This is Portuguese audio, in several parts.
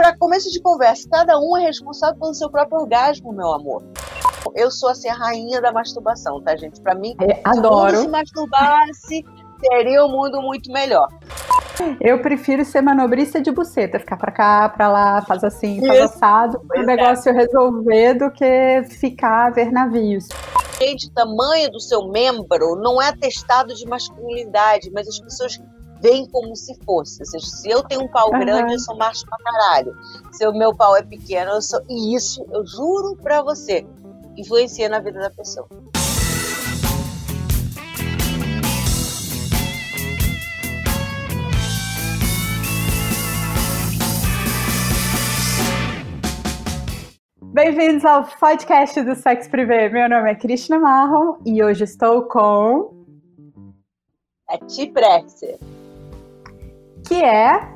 para começo de conversa, cada um é responsável pelo seu próprio orgasmo, meu amor. Eu sou assim a rainha da masturbação, tá, gente? Para mim, é, adoro. se masturbasse, seria um mundo muito melhor. Eu prefiro ser manobrista de buceta, ficar pra cá, pra lá, faz assim, faz assado, o negócio resolver do que ficar a ver navios. Gente, o tamanho do seu membro não é atestado de masculinidade, mas as pessoas veem como se fosse. Ou seja, se eu tenho um pau uhum. grande, eu sou macho pra caralho. Se o meu pau é pequeno, eu sou. E isso, eu juro pra você, influencia na vida da pessoa. Bem-vindos ao podcast do Sexo Privé. Meu nome é Cristina Marron e hoje estou com. A Ti Presser. Que é.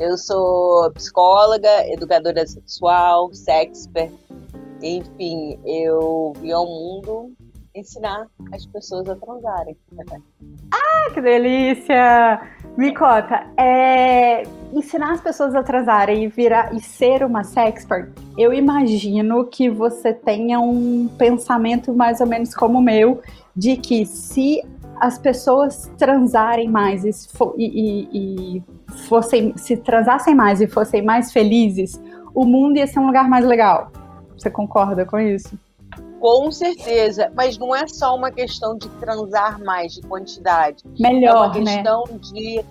Eu sou psicóloga, educadora sexual, sexper. Enfim, eu vim ao mundo ensinar as pessoas a transarem. Ah, que delícia! Me conta, é, ensinar as pessoas a transarem e virar e ser uma sexpert, eu imagino que você tenha um pensamento mais ou menos como o meu, de que se as pessoas transarem mais e, e, e fossem, se transassem mais e fossem mais felizes, o mundo ia ser um lugar mais legal. Você concorda com isso? Com certeza, mas não é só uma questão de transar mais, de quantidade. Melhor, é uma né? questão né? de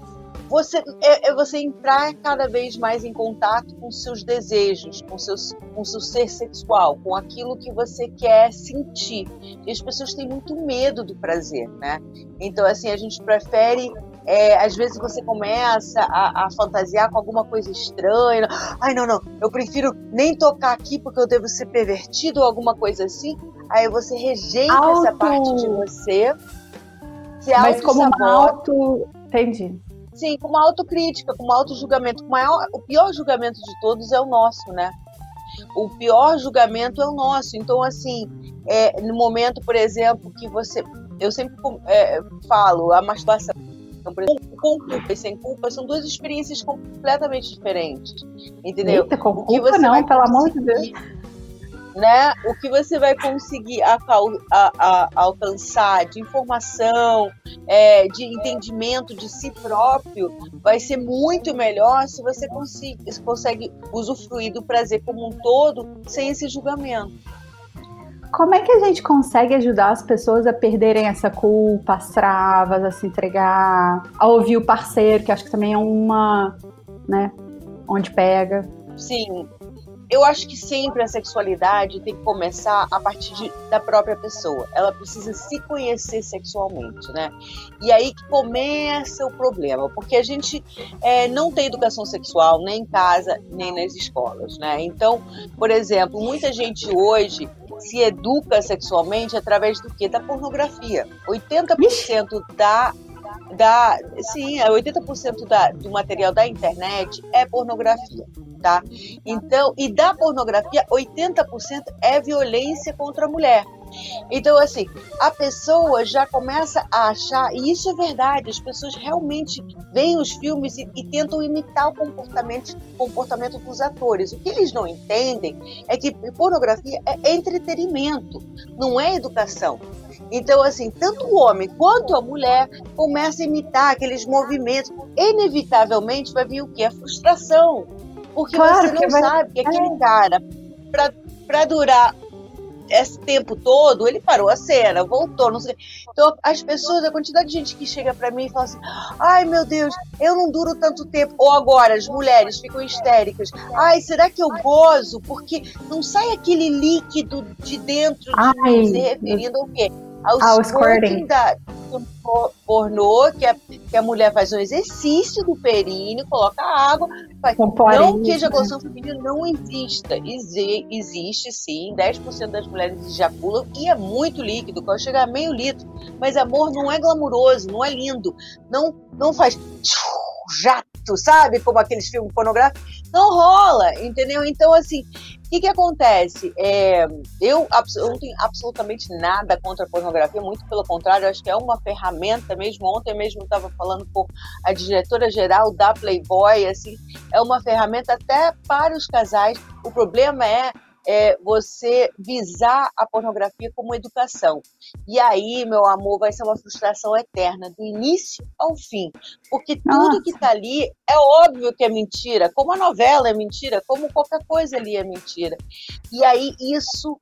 você é, é, você entrar cada vez mais em contato com seus desejos, com seus com seu ser sexual, com aquilo que você quer sentir. E as pessoas têm muito medo do prazer, né? Então assim a gente prefere é, às vezes você começa a, a, fantasiar com alguma coisa estranha. Ai, não, não, eu prefiro nem tocar aqui porque eu devo ser pervertido ou alguma coisa assim. Aí você rejeita auto... essa parte de você. Se Mas como auto. Entendi. Sim, com uma autocrítica, com um auto-julgamento. O, pior julgamento de todos é o nosso, né? O pior julgamento é o nosso. Então, assim, é, no momento, por exemplo, que você. Eu sempre é, falo, a masturbação com culpa e sem culpa são duas experiências completamente diferentes. Entendeu? Eita, com culpa você não, pelo amor de Deus. Né? O que você vai conseguir a, a, a, alcançar de informação, é, de entendimento de si próprio, vai ser muito melhor se você consegue, consegue usufruir do prazer como um todo sem esse julgamento. Como é que a gente consegue ajudar as pessoas a perderem essa culpa, as travas, a se entregar, a ouvir o parceiro, que acho que também é uma, né, onde pega? Sim. Eu acho que sempre a sexualidade tem que começar a partir de, da própria pessoa. Ela precisa se conhecer sexualmente, né? E aí que começa o problema, porque a gente é, não tem educação sexual nem em casa, nem nas escolas, né? Então, por exemplo, muita gente hoje se educa sexualmente através do que? Da pornografia. 80% da da sim, 80% da, do material da internet é pornografia, tá? Então, e da pornografia, 80% é violência contra a mulher. Então, assim, a pessoa já começa a achar, e isso é verdade, as pessoas realmente veem os filmes e, e tentam imitar o comportamento, comportamento dos atores. O que eles não entendem é que pornografia é entretenimento, não é educação. Então, assim, tanto o homem quanto a mulher começam a imitar aqueles movimentos. Inevitavelmente vai vir o quê? A frustração. Porque claro, você não vai... sabe que aquele é. cara, para durar esse tempo todo, ele parou a cena, voltou, não sei. Então, as pessoas, a quantidade de gente que chega para mim e fala assim: ai meu Deus, eu não duro tanto tempo. Ou agora, as mulheres ficam histéricas: ai, será que eu gozo? Porque não sai aquele líquido de dentro de ai, se referindo ao quê? Ao, ao squirting da, pornô, que a, que a mulher faz um exercício do períneo, coloca água. Faz, não que a ejaculação feminina não exista. Exi, existe sim, 10% das mulheres ejaculam e é muito líquido, pode chegar a meio litro. Mas amor não é glamuroso, não é lindo. Não, não faz jato, sabe? Como aqueles filmes pornográficos. Não rola, entendeu? Então, assim, que, que acontece? É, eu, eu não tenho absolutamente nada contra a pornografia, muito pelo contrário, acho que é uma ferramenta mesmo. Ontem mesmo estava falando com a diretora-geral da Playboy, assim, é uma ferramenta até para os casais. O problema é é, você visar a pornografia como educação. E aí, meu amor, vai ser uma frustração eterna, do início ao fim. Porque Nossa. tudo que está ali é óbvio que é mentira, como a novela é mentira, como qualquer coisa ali é mentira. E aí, isso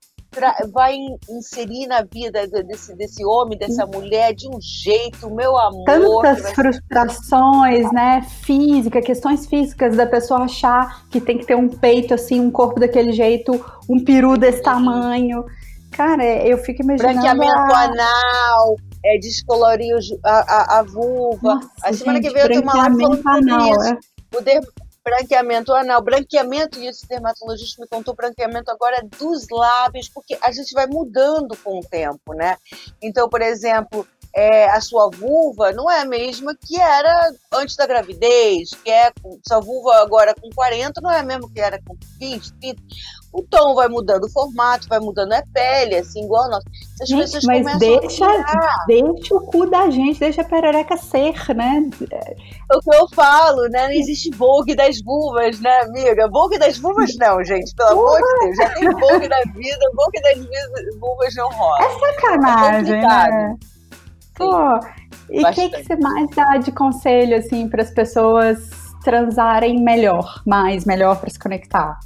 vai inserir na vida desse, desse homem, dessa mulher, de um jeito, meu amor. Tantas frustrações, né? Física, questões físicas da pessoa achar que tem que ter um peito assim, um corpo daquele jeito, um peru desse tamanho. Cara, eu fico imaginando. Branqueamento a... anal, é, descolorir a, a, a vulva. Nossa, a semana gente, que vem eu tenho uma live falando sobre isso. É. O, der, branqueamento anal, branqueamento, e esse dermatologista me contou branqueamento agora dos lábios, porque a gente vai mudando com o tempo, né? Então, por exemplo, é, a sua vulva não é a mesma que era antes da gravidez, que é sua vulva agora com 40 não é a mesma que era com 20, 30 o tom vai mudando, o formato vai mudando, é pele, assim, igual nós. As gente, pessoas mas deixa, deixa o cu da gente, deixa a perereca ser, né? É o que eu falo, né? Não existe Vogue das vulvas, né, amiga? Vogue das vulvas não, gente, pelo amor de Deus. Já tem Vogue na vida, Vogue das vulvas não rola. É sacanagem, é né? Pô, e o que, que você mais dá de conselho, assim, para as pessoas transarem melhor, mais, melhor para se conectar?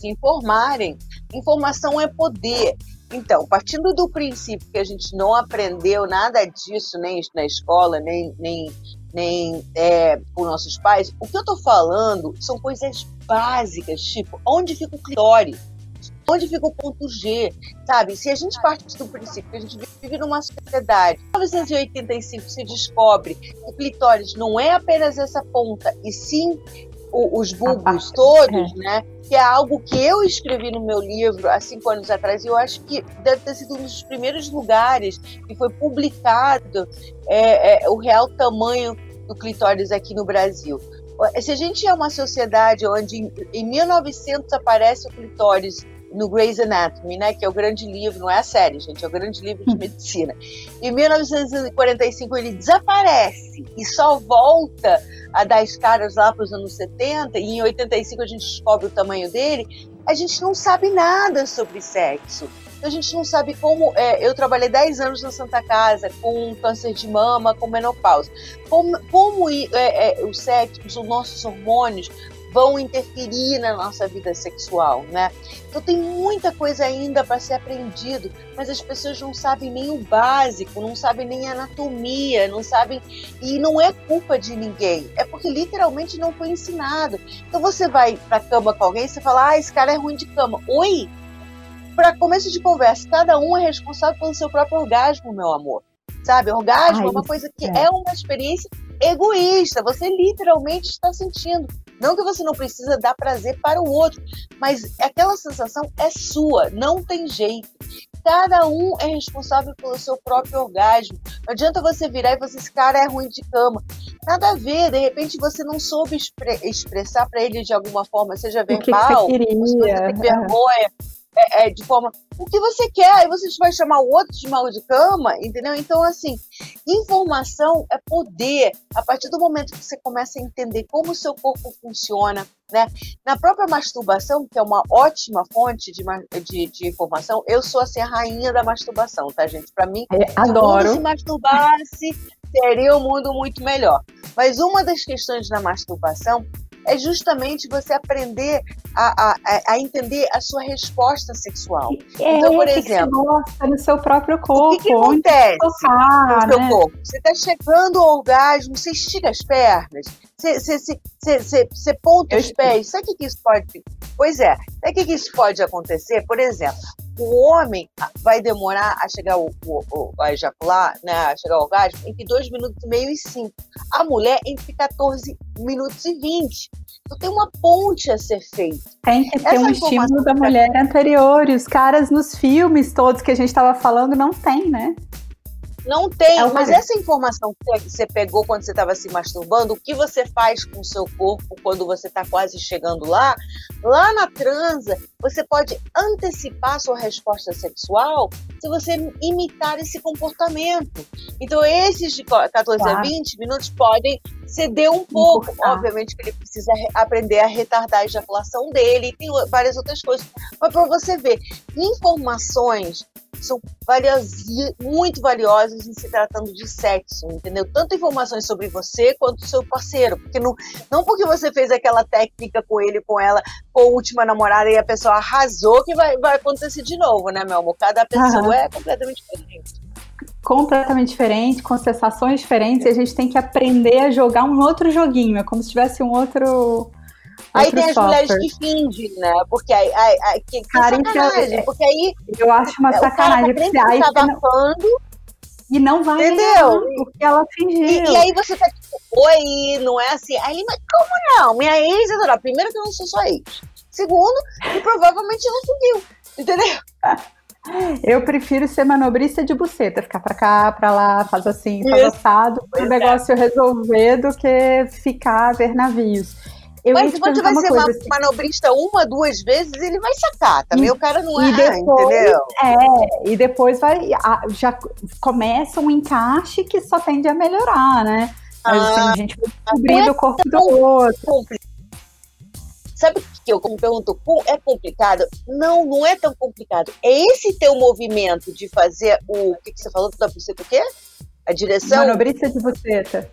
se informarem. Informação é poder. Então, partindo do princípio que a gente não aprendeu nada disso nem na escola, nem, nem, nem é, com nossos pais, o que eu estou falando são coisas básicas, tipo, onde fica o clitóris? Onde fica o ponto G? Sabe? Se a gente parte do princípio que a gente vive numa sociedade, em 1985 se descobre que o clitóris não é apenas essa ponta, e sim o, os bulbos todos, é. né? Que é algo que eu escrevi no meu livro há cinco anos atrás, e eu acho que deve ter sido um dos primeiros lugares que foi publicado é, é, o real tamanho do clitóris aqui no Brasil. Se a gente é uma sociedade onde em, em 1900 aparece o clitóris no Grey's Anatomy, né, que é o grande livro, não é a série, gente, é o grande livro de hum. medicina. Em 1945 ele desaparece e só volta a dar as caras lá para os anos 70 e em 85 a gente descobre o tamanho dele. A gente não sabe nada sobre sexo. A gente não sabe como. É, eu trabalhei 10 anos na Santa Casa com câncer de mama, com menopausa. Como, como é, é, o sexo, os nossos hormônios vão interferir na nossa vida sexual, né? Então tem muita coisa ainda para ser aprendido, mas as pessoas não sabem nem o básico, não sabem nem a anatomia, não sabem e não é culpa de ninguém, é porque literalmente não foi ensinado. Então você vai para cama com alguém, e você fala: "Ah, esse cara é ruim de cama". Oi. Para começo de conversa, cada um é responsável pelo seu próprio orgasmo, meu amor. Sabe? Orgasmo Ai, é uma coisa que é. é uma experiência egoísta. Você literalmente está sentindo. Não que você não precisa dar prazer para o outro, mas aquela sensação é sua, não tem jeito. Cada um é responsável pelo seu próprio orgasmo. Não adianta você virar e você, esse cara é ruim de cama. Nada a ver, de repente você não soube expre expressar para ele de alguma forma, seja verbal, que que você, você tem vergonha é, é, de forma. O que você quer? Aí você vai chamar o outro de mal de cama, entendeu? Então, assim, informação é poder. A partir do momento que você começa a entender como o seu corpo funciona, né? Na própria masturbação, que é uma ótima fonte de, de, de informação, eu sou assim, a rainha da masturbação, tá, gente? Para mim, é, adoro. se masturbasse, seria um mundo muito melhor. Mas uma das questões da masturbação é justamente você aprender a, a, a entender a sua resposta sexual. É, então, por exemplo, você no seu próprio corpo. O que, que acontece tocar, no seu né? corpo? Você está chegando ao orgasmo, você estica as pernas, você, você, você, você ponta os pés. Sabe o que isso pode. Pois é, sabe o que isso pode acontecer? Por exemplo, o homem vai demorar a chegar o, a ejacular, né, a chegar ao orgasmo, entre 2 minutos e meio e 5. A mulher entre 14 minutos e 20. Então tem uma ponte a ser feita. Tem que ter Essa um estímulo da mulher anterior. E os caras nos filmes todos que a gente estava falando não tem, né? Não tem, é mas essa informação que você pegou quando você estava se masturbando, o que você faz com o seu corpo quando você está quase chegando lá, lá na transa, você pode antecipar sua resposta sexual se você imitar esse comportamento. Então, esses de 14 tá. a 20 minutos podem ceder um pouco. Obviamente que ele precisa aprender a retardar a ejaculação dele, e tem várias outras coisas. Mas para você ver, informações são muito valiosas em se tratando de sexo, entendeu? Tanto informações sobre você quanto seu parceiro, porque não, não porque você fez aquela técnica com ele, com ela, com a última namorada e a pessoa arrasou que vai, vai acontecer de novo, né, meu amor? Cada pessoa uhum. é completamente diferente completamente diferente, com sensações diferentes, e a gente tem que aprender a jogar um outro joguinho, é como se tivesse um outro Aí tem as software. mulheres que fingem, né? Porque aí, aí, aí que, que cara, sacanagem, é, porque aí eu acho uma sacanagem, porque aí tá abafando e não vai entendeu? porque ela fingiu. E, e, aí você tá tipo, oi, não é assim. Aí ele, mas como não? Minha ex adora. Primeiro que eu não sou só ex. Segundo, que provavelmente ela subiu. Entendeu? Eu prefiro ser manobrista de buceta, ficar pra cá, pra lá, faz assim, faz assado, o negócio resolver do que ficar a ver navios. Eu Mas quando você vai ser assim. manobrista uma, duas vezes, ele vai sacar. Também e, o cara não é, depois, entendeu? É, e depois vai, já começa um encaixe que só tende a melhorar, né? Assim, ah, a gente vai descobrindo é o corpo do outro. Sabe o que eu me pergunto? É complicado? Não, não é tão complicado. É esse teu movimento de fazer o. O que, que você falou da buceta? O quê? A direção? Manobrista de buceta.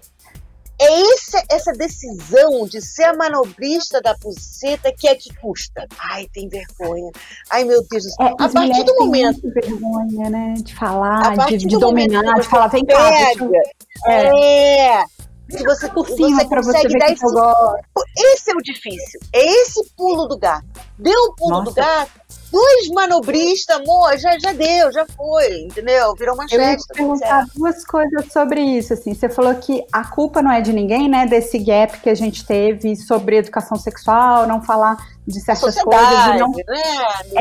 É esse, essa decisão de ser a manobrista da buceta que é que custa. Ai, tem vergonha. Ai, meu Deus do céu. É, a partir do momento. Tem vergonha, né? De falar, de, de dominar, de falar, vem cá. É. é. Se você, por cima você consegue você dar esse, esse é o difícil. É esse pulo do gato. Deu o pulo Nossa. do gato, dois manobristas, amor, já, já deu, já foi, entendeu? Virou uma Eu festa. Eu ia perguntar duas coisas sobre isso, assim. Você falou que a culpa não é de ninguém, né? Desse gap que a gente teve sobre educação sexual, não falar de certas coisas. Não... Né?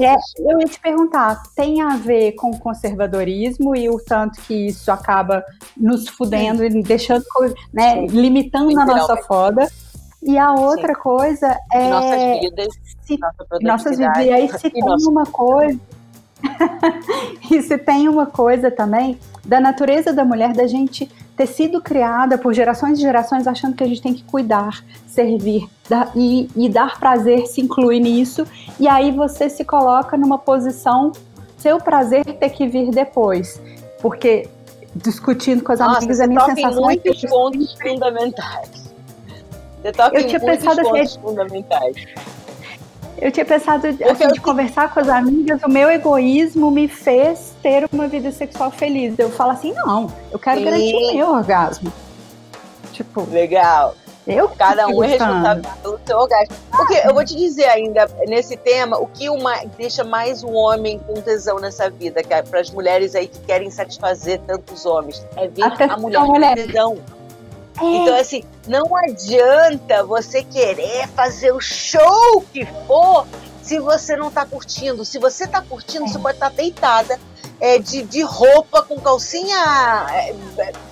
É, eu ia te perguntar, tem a ver com o conservadorismo e o tanto que isso acaba nos fudendo e deixando, né, Sim. limitando a nossa foda. E a outra Sim. coisa é. Nossas vidas. Se, nossas vidas. E aí, se tem uma coisa. e se tem uma coisa também da natureza da mulher, da gente ter sido criada por gerações e gerações achando que a gente tem que cuidar, servir dar, e, e dar prazer, se incluir nisso. E aí você se coloca numa posição, seu prazer ter que vir depois. Porque discutindo com as Nossa, amigas, a minha sensação é que. pontos fundamentais você toca eu tinha pensado assim, fundamentais. Eu tinha pensado assim, de conversar com as amigas, o meu egoísmo me fez ter uma vida sexual feliz. Eu falo assim, não, eu quero Sim. garantir o meu orgasmo. Tipo. Legal. Eu Cada um é responsável pelo seu orgasmo. Porque eu vou te dizer ainda, nesse tema, o que uma, deixa mais um homem com tesão nessa vida, é para as mulheres aí que querem satisfazer tantos homens, é ver a, a mulher com tesão. É. Então, assim, não adianta você querer fazer o show que for se você não tá curtindo. Se você tá curtindo, é. você pode estar tá deitada é, de, de roupa com calcinha é,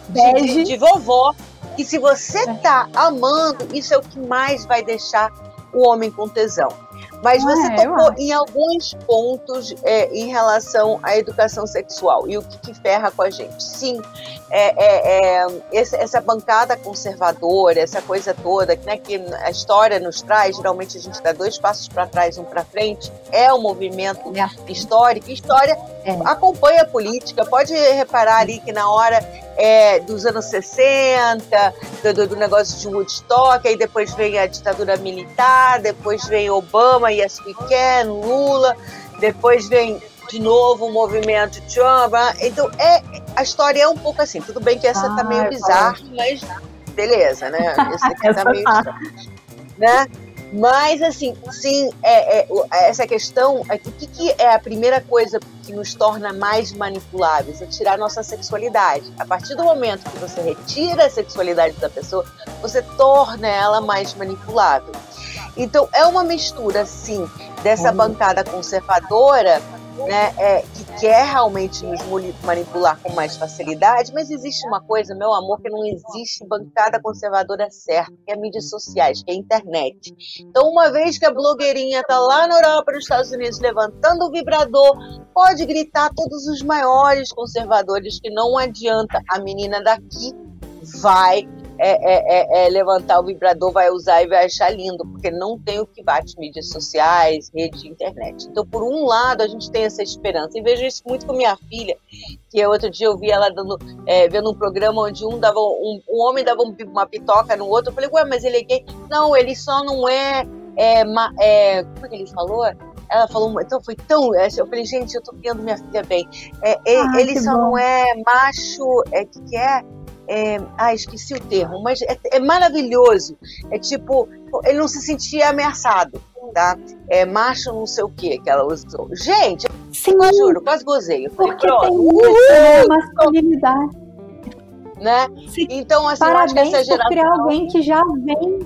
de, de, de, vovó. E se você é. tá amando, isso é o que mais vai deixar o homem com tesão. Mas você é, tocou em alguns pontos é, em relação à educação sexual e o que, que ferra com a gente. Sim, é, é, é essa, essa, bancada conservadora, essa coisa toda né, que a história nos traz, geralmente a gente dá dois passos para trás, um para frente, é um movimento é. histórico. História é. acompanha a política, pode reparar ali que na hora é, dos anos 60, do, do, negócio de Woodstock, aí depois vem a ditadura militar, depois vem Obama, Yes We Can, Lula, depois vem de novo o movimento Trump. Ah, então, é, a história é um pouco assim. Tudo bem que essa ah, tá meio bizarra, mas beleza, né? Essa aqui tá meio. Tá. Né? Mas, assim, sim, é, é, essa questão, é, o que, que, é a primeira coisa que nos torna mais manipuláveis? É tirar a nossa sexualidade. A partir do momento que você retira a sexualidade da pessoa, você torna ela mais manipulável. Então, é uma mistura, sim, dessa bancada conservadora né, é, que quer realmente nos manipular com mais facilidade, mas existe uma coisa, meu amor, que não existe bancada conservadora certa, que é mídias sociais, que é a internet. Então, uma vez que a blogueirinha está lá na Europa, nos Estados Unidos, levantando o vibrador, pode gritar todos os maiores conservadores que não adianta. A menina daqui vai é, é, é, é, levantar o vibrador, vai usar e vai achar lindo, porque não tem o que bate mídias sociais, rede de internet. Então, por um lado, a gente tem essa esperança. E vejo isso muito com minha filha, que outro dia eu vi ela dando, é, vendo um programa onde um dava um, um homem dava uma pitoca no outro. Eu falei, ué, mas ele é gay? Não, ele só não é. é, é como é que ele falou? Ela falou, então foi tão. Eu falei, gente, eu tô criando minha filha bem. É, ah, ele só bom. não é macho. É que, que é? É, ah, esqueci o termo, mas é, é, maravilhoso. É tipo, ele não se sentia ameaçado, tá? É macho não sei o que que ela usou. Gente, Sim, eu juro, quase gozei. Eu falei, porque tem isso, masculinidade. Né? Sim. Então, assim, Parabéns eu acho que essa geração... por criar alguém que já vem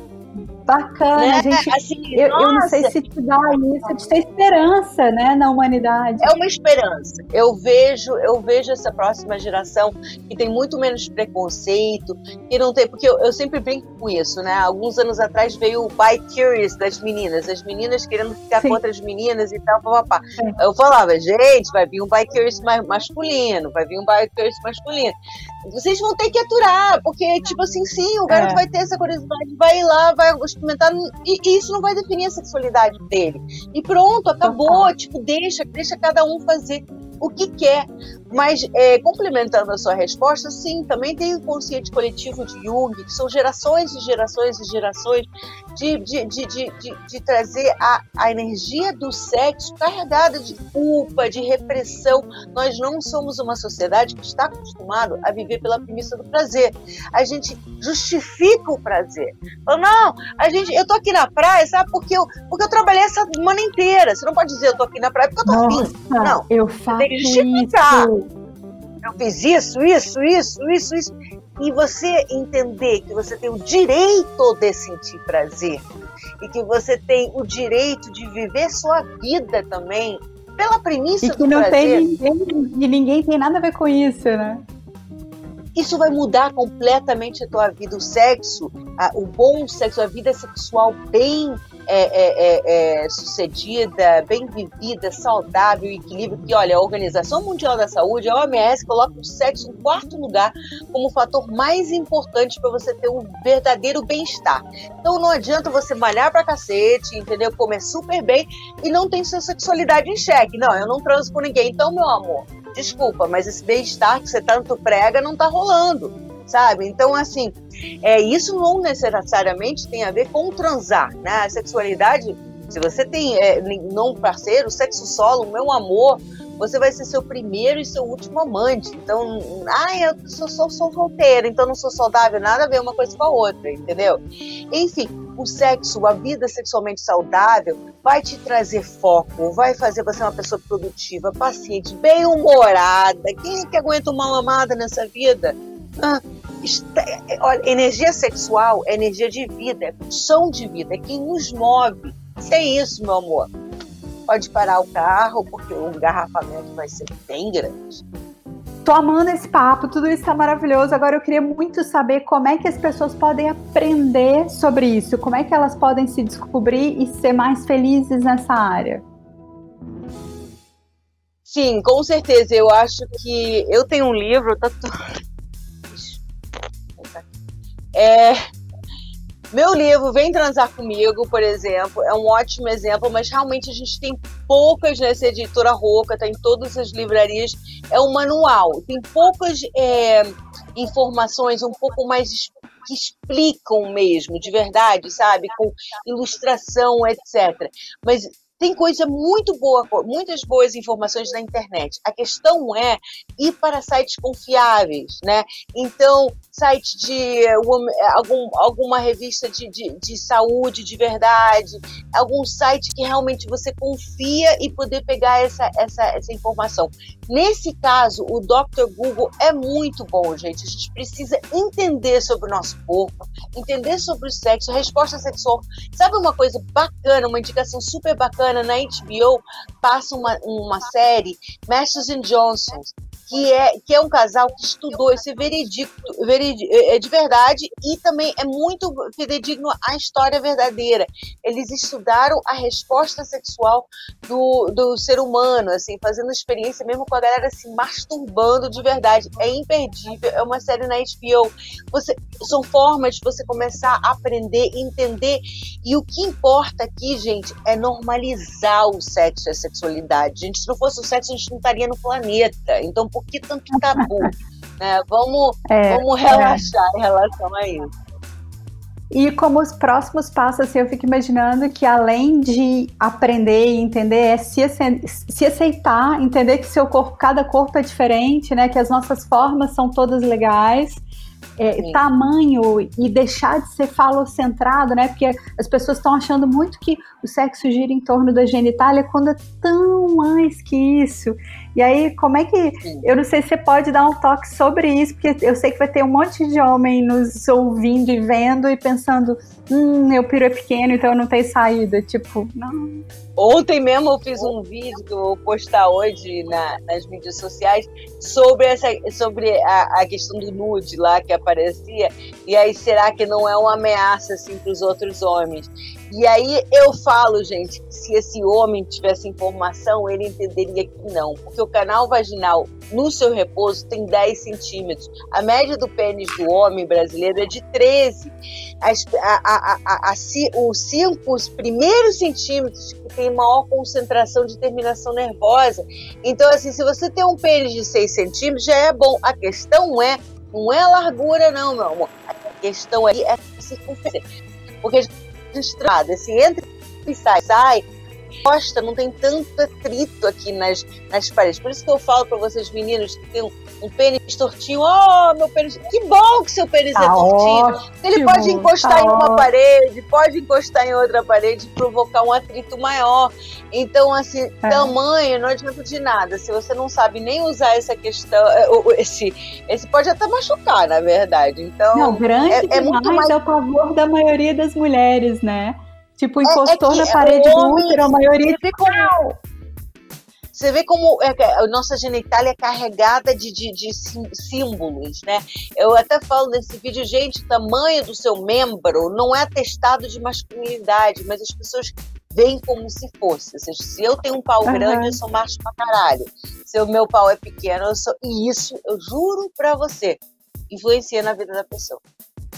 Bacana, né? gente. Assim, eu, eu, não sei se te dá isso, te ter esperança, né, na humanidade. É uma esperança. Eu vejo, eu vejo essa próxima geração que tem muito menos preconceito, que não tem, porque eu, eu sempre brinco com isso, né? Alguns anos atrás veio o bi curious das meninas, as meninas querendo ficar Sim. com outras meninas e tal, papapá. Eu falava, gente, vai vir um bi curious masculino, vai vir um bi curious masculino. Vocês vão ter que aturar, porque tipo assim, sim, o garoto é. vai ter essa curiosidade, vai lá, vai experimentar. E, e, isso não vai definir a sexualidade dele. E pronto, acabou. Tipo, deixa, deixa cada um fazer o que quer. Mas, é, complementando a sua resposta, sim, também tem o consciente coletivo de Jung, que são gerações e gerações e gerações de, de, de, de, de trazer a, a energia do sexo carregada de culpa, de repressão. Nós não somos uma sociedade que está acostumado a viver pela premissa do prazer. A gente justifica o prazer. Fala, não, a gente, eu tô aqui na praia, sabe, porque eu, porque eu trabalhei essa semana inteira. Você não pode dizer eu tô aqui na praia porque eu tô Nossa, afim. Não, eu faço justificar. Eu fiz isso, isso, isso, isso, isso. E você entender que você tem o direito de sentir prazer e que você tem o direito de viver sua vida também pela premissa e que do não prazer. Tem ninguém, e ninguém tem nada a ver com isso, né? Isso vai mudar completamente a tua vida. O sexo, a, o bom sexo, a vida sexual bem é, é, é, é, sucedida, bem vivida, saudável, equilíbrio, que olha, a Organização Mundial da Saúde, a OMS, coloca o sexo em quarto lugar como o fator mais importante para você ter um verdadeiro bem-estar. Então não adianta você malhar pra cacete, entendeu? Comer super bem e não tem sua sexualidade em xeque. Não, eu não transo com ninguém. Então, meu amor, desculpa, mas esse bem-estar que você tanto prega não tá rolando sabe? Então, assim, é, isso não necessariamente tem a ver com transar, né? A sexualidade, se você tem é, não parceiro, sexo solo, meu amor, você vai ser seu primeiro e seu último amante. Então, ai, eu sou, sou, sou solteira, então não sou saudável, nada a ver uma coisa com a outra, entendeu? Enfim, o sexo, a vida sexualmente saudável vai te trazer foco, vai fazer você uma pessoa produtiva, paciente, bem-humorada. Quem é que aguenta uma mamada nessa vida? Ah, olha, energia sexual é energia de vida, é pulsão de vida, é quem nos move. Sem isso, meu amor, pode parar o carro, porque o engarrafamento vai ser bem grande. Tô amando esse papo, tudo isso tá maravilhoso. Agora eu queria muito saber como é que as pessoas podem aprender sobre isso, como é que elas podem se descobrir e ser mais felizes nessa área. Sim, com certeza. Eu acho que eu tenho um livro, tá, é, meu livro Vem Transar Comigo, por exemplo, é um ótimo exemplo, mas realmente a gente tem poucas nessa editora Roca, tem tá todas as livrarias, é um manual, tem poucas é, informações um pouco mais que explicam mesmo, de verdade, sabe? Com ilustração, etc. Mas tem coisa muito boa, muitas boas informações na internet. A questão é ir para sites confiáveis, né? Então, site de algum, alguma revista de, de, de, saúde de verdade, algum site que realmente você confia e poder pegar essa, essa, essa informação. Nesse caso, o Dr. Google é muito bom, gente. A gente precisa entender sobre o nosso corpo, entender sobre o sexo, resposta sexual. Sabe uma coisa bacana, uma indicação super bacana? Bacana, na HBO passa uma, uma série, Masters and Johnson, que é, que é um casal que estudou esse veredicto, veredicto é, é de verdade e também é muito fidedigno à história verdadeira. Eles estudaram a resposta sexual do, do ser humano, assim, fazendo experiência mesmo com a galera se masturbando de verdade. É imperdível, é uma série na HBO. Você, são formas de você começar a aprender, entender. E o que importa aqui, gente, é normalizar o sexo e a sexualidade. Gente, se não fosse o sexo, a gente não estaria no planeta. Então, por que tanto tabu? né? Vamos, é, vamos relaxar é. em relação a isso. E como os próximos passos, assim, eu fico imaginando que além de aprender e entender, é se, se aceitar, entender que seu corpo, cada corpo é diferente, né? Que as nossas formas são todas legais é, tamanho e deixar de ser falocentrado, né? Porque as pessoas estão achando muito que o sexo gira em torno da genitália quando é tão mais que isso. E aí, como é que. Eu não sei se você pode dar um toque sobre isso, porque eu sei que vai ter um monte de homem nos ouvindo e vendo e pensando: hum, meu piro é pequeno, então eu não tenho saída. Tipo, não. Ontem mesmo eu fiz um vídeo que eu vou postar hoje na, nas mídias sociais sobre, essa, sobre a, a, questão do nude lá que aparecia. E aí, será que não é uma ameaça assim, para os outros homens? E aí eu falo, gente, que se esse homem tivesse informação, ele entenderia que não, porque o canal vaginal no seu repouso tem 10 centímetros. A média do pênis do homem brasileiro é de 13. As, a, a, a, os cinco os primeiros centímetros que tem maior concentração de terminação nervosa. Então, assim, se você tem um pênis de 6 centímetros, já é bom. A questão é, não é a largura, não, meu amor. A questão aí é a circunferência. Porque estrada, esse entra e sai, sai, costa não tem tanto atrito aqui nas, nas paredes. Por isso que eu falo para vocês, meninos, que tem um, um pênis tortinho. Oh, meu pênis. Que bom que seu pênis é tá é tortinho. Ótimo, Ele pode encostar tá em uma ótimo. parede, pode encostar em outra parede e provocar um atrito maior. Então, assim, é. tamanho não adianta de nada. Se você não sabe nem usar essa questão, é, esse, esse pode até machucar, na verdade. Então, não, grande é, é muito mais é o favor da maioria das mulheres, né? Tipo, encostou é, é na parede do útero, a maioria você vê como, você vê como é, a nossa genitália é carregada de, de, de, símbolos, né? Eu até falo nesse vídeo, gente, o tamanho do seu membro não é atestado de masculinidade, mas as pessoas veem como se fosse. Ou seja, se eu tenho um pau uhum. grande, eu sou macho pra caralho. Se o meu pau é pequeno, eu sou. E isso, eu juro pra você, influencia na vida da pessoa.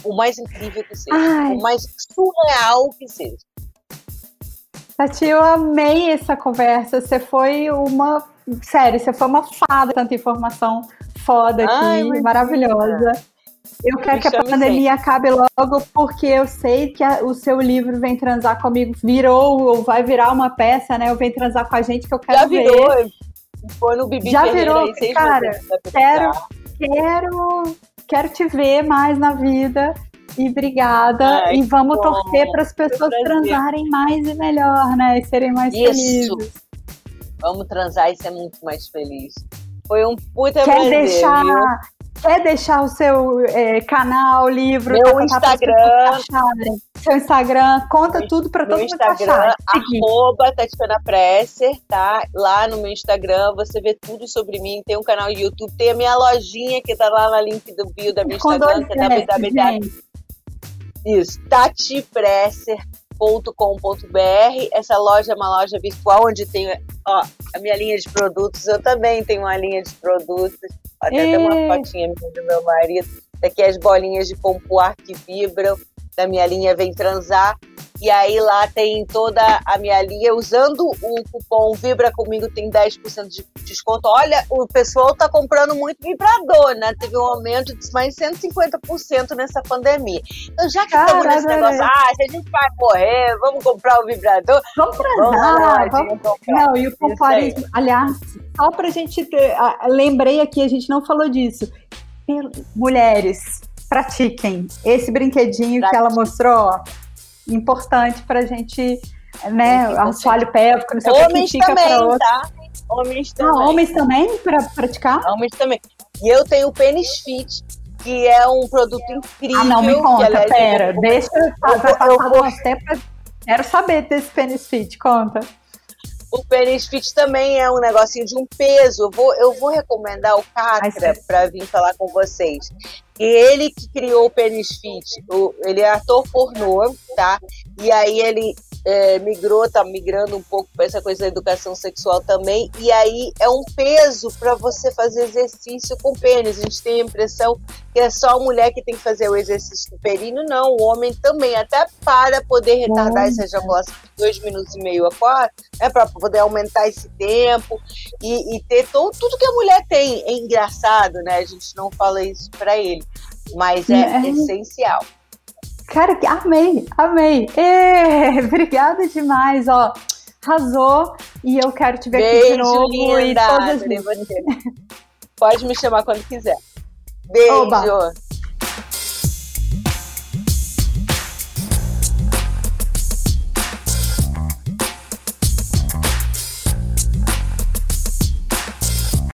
O mais incrível que seja, Ai. o mais surreal que seja. Tati, eu amei essa conversa. Você foi uma. Sério, você foi uma fada, tanta informação foda aqui, Ai, maravilhosa. Eu quero que a pandemia sempre. acabe logo, porque eu sei que a, o seu livro Vem Transar Comigo virou, ou vai virar uma peça, né? O Vem Transar com a gente, que eu quero Já ver. virou, foi no Bibi Já virou, aí, cara, quero, quero, quero te ver mais na vida. E obrigada. Ai, e vamos bom, torcer para as pessoas transarem mais e melhor, né? E serem mais Isso. felizes. Vamos transar e ser muito mais feliz. Foi um puta quer prazer. Deixar, quer deixar o seu é, canal, livro, meu tá, Instagram, seu Instagram, conta meu, tudo para todo mundo Instagram, arroba Tatiana Presser, tá? Lá no meu Instagram você vê tudo sobre mim. Tem um canal no YouTube, tem a minha lojinha que tá lá na link do bio da minha Instagram, é www isso, tatipresser.com.br. Essa loja é uma loja virtual onde tem ó, a minha linha de produtos. Eu também tenho uma linha de produtos. Até, até uma fotinha do meu marido. Aqui as bolinhas de pompoar que vibram da minha linha Vem Transar. E aí lá tem toda a minha linha. Usando o cupom Vibra Comigo tem 10% de desconto. Olha, o pessoal tá comprando muito vibrador, né? Teve um aumento de mais 150% nessa pandemia. Então, já que estamos nesse negócio, ah, se a gente vai morrer, vamos comprar o vibrador. Vamos transar. Vamos, vamos Não, e o pompoarismo, aliás, só pra gente ter, lembrei aqui, a gente não falou disso. Mulheres, pratiquem. Esse brinquedinho que ela mostrou, ó, importante pra gente, né, assoalho pélvico, não sei Homens o que, também, tá? Homens também. Ah, homens também para praticar? Homens também. E eu tenho o Penis Fit, que é um produto incrível. Ah, não, me conta, pera, deixa, eu, passar eu, eu, tempo, quero saber desse Penis Fit, conta. O Penis Fit também é um negocinho de um peso. Eu vou, eu vou recomendar o Catra para vir falar com vocês. Ele que criou o Penis Fit, o, ele é ator pornô, tá? E aí ele é, migrou, tá migrando um pouco para essa coisa da educação sexual também. E aí é um peso para você fazer exercício com pênis. A gente tem a impressão que é só a mulher que tem que fazer o exercício do períneo. Não, o homem também, até para poder retardar essa ejaculação de dois minutos e meio a quatro, né, para poder aumentar esse tempo e, e ter todo, tudo que a mulher tem. É engraçado, né? A gente não fala isso para ele, mas é, é. essencial. Cara, amei, amei. Ê, obrigada demais, ó. Arrasou e eu quero te ver Beijo, aqui de novo. Linda, e todas. Pode me chamar quando quiser. Beijo. Oba.